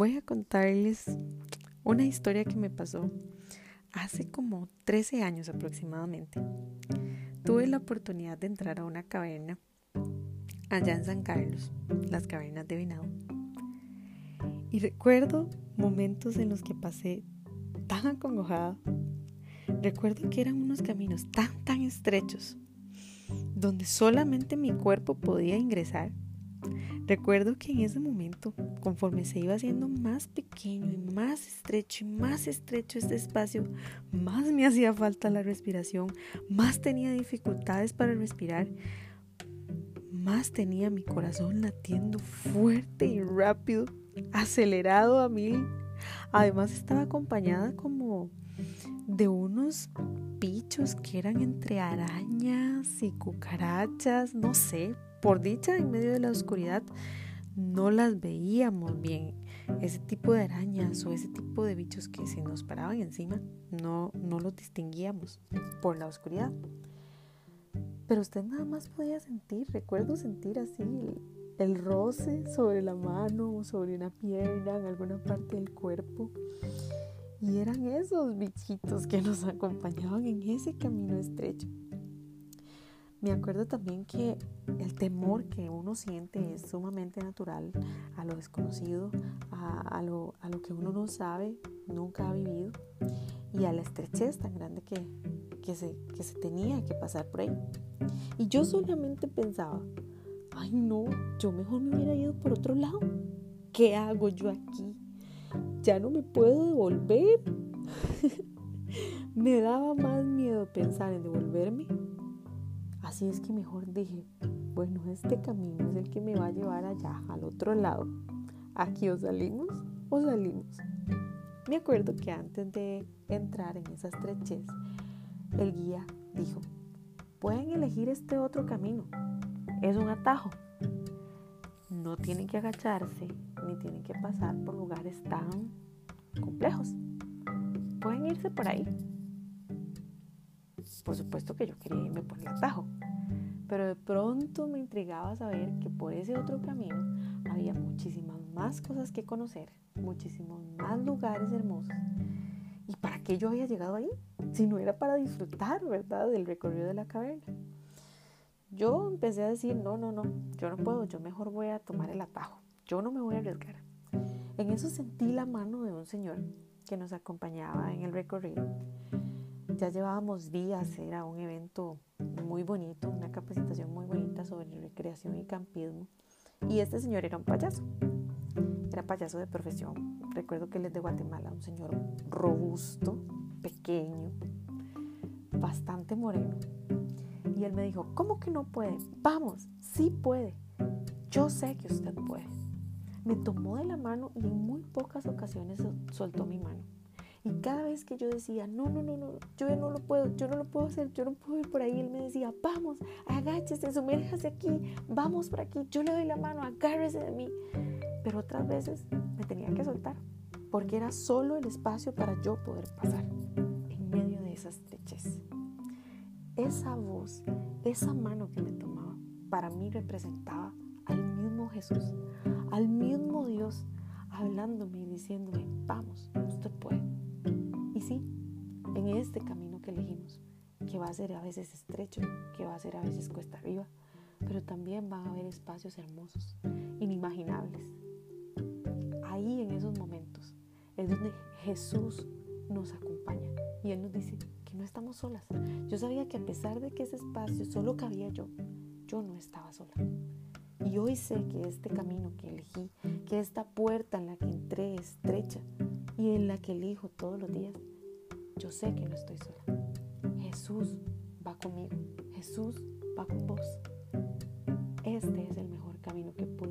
voy a contarles una historia que me pasó hace como 13 años aproximadamente. Tuve la oportunidad de entrar a una caverna allá en San Carlos, las cavernas de Venado. Y recuerdo momentos en los que pasé tan acongojada. Recuerdo que eran unos caminos tan, tan estrechos, donde solamente mi cuerpo podía ingresar Recuerdo que en ese momento, conforme se iba haciendo más pequeño y más estrecho y más estrecho este espacio, más me hacía falta la respiración, más tenía dificultades para respirar, más tenía mi corazón latiendo fuerte y rápido, acelerado a mil. Además estaba acompañada como de unos bichos que eran entre arañas y cucarachas, no sé, por dicha, en medio de la oscuridad no las veíamos bien. Ese tipo de arañas o ese tipo de bichos que se nos paraban encima, no, no los distinguíamos por la oscuridad. Pero usted nada más podía sentir, recuerdo sentir así el, roce sobre la mano, sobre una pierna, en alguna parte del cuerpo. Y eran esos bichitos que nos acompañaban en ese camino estrecho. Me acuerdo también que el temor que uno siente es sumamente natural a lo desconocido, a, lo, que uno no sabe, nunca ha vivido y a la estrechez tan grande que, que, se, que se tenía que pasar por ahí. Y yo solamente pensaba, ay no, yo mejor me hubiera ido por otro lado. ¿Qué hago yo aquí? Ya no me puedo devolver. me daba más miedo pensar en devolverme Así es que mejor dije, bueno, este camino es el que me va a llevar allá, al otro lado. Aquí o salimos o salimos. Me acuerdo que antes de entrar en esa estrechez, el guía dijo, pueden elegir este otro camino. Es un atajo. No tienen que agacharse ni tienen que pasar por lugares tan complejos. Pueden irse por ahí. Por supuesto que yo quería irme por el atajo, pero de pronto me intrigaba saber que por ese otro camino había muchísimas más cosas que conocer, muchísimos más lugares hermosos. ¿Y para qué yo había llegado ahí? Si no era para disfrutar, ¿verdad?, del recorrido de la caverna. Yo empecé a decir, no, no, no, yo no puedo, yo mejor voy a tomar el atajo, yo no me voy a arriesgar. En eso sentí la mano de un señor que nos acompañaba en el recorrido ya llevábamos días, era un evento muy bonito, una capacitación muy bonita sobre recreación y campismo. Y este señor era un payaso, era payaso de profesión. Recuerdo que él es de Guatemala, un señor robusto, pequeño, bastante moreno. Y él me dijo, ¿cómo que no puede? Vamos, sí puede. Yo sé que usted puede. Me tomó de la mano y en muy pocas ocasiones soltó mi mano. Y cada vez que yo decía, no, no, no, no, yo no lo puedo, yo no lo puedo hacer, yo no puedo ir por ahí, él me decía, vamos, agáchese, sumérjase aquí, vamos por aquí, yo le doy la mano, agárrese de mí. Pero otras veces me tenía que soltar, porque era solo el espacio para yo poder pasar en medio de esas estrechez. Esa voz, esa mano que me tomaba, para mí representaba al mismo Jesús, al mismo Dios, hablándome y diciéndome, vamos, usted puede. Y sí, en este camino que elegimos, que va a ser a veces estrecho, que va a ser a veces cuesta arriba, pero también van a haber espacios hermosos, inimaginables. Ahí en esos momentos es donde Jesús nos acompaña y Él nos dice que no estamos solas. Yo sabía que a pesar de que ese espacio solo cabía yo, yo no estaba sola. Y hoy sé que este camino que elegí, que esta puerta en la que entré estrecha y en la que elijo todos los días, yo sé que no estoy sola. Jesús va conmigo. Jesús va con vos. Este es el mejor camino que elegido.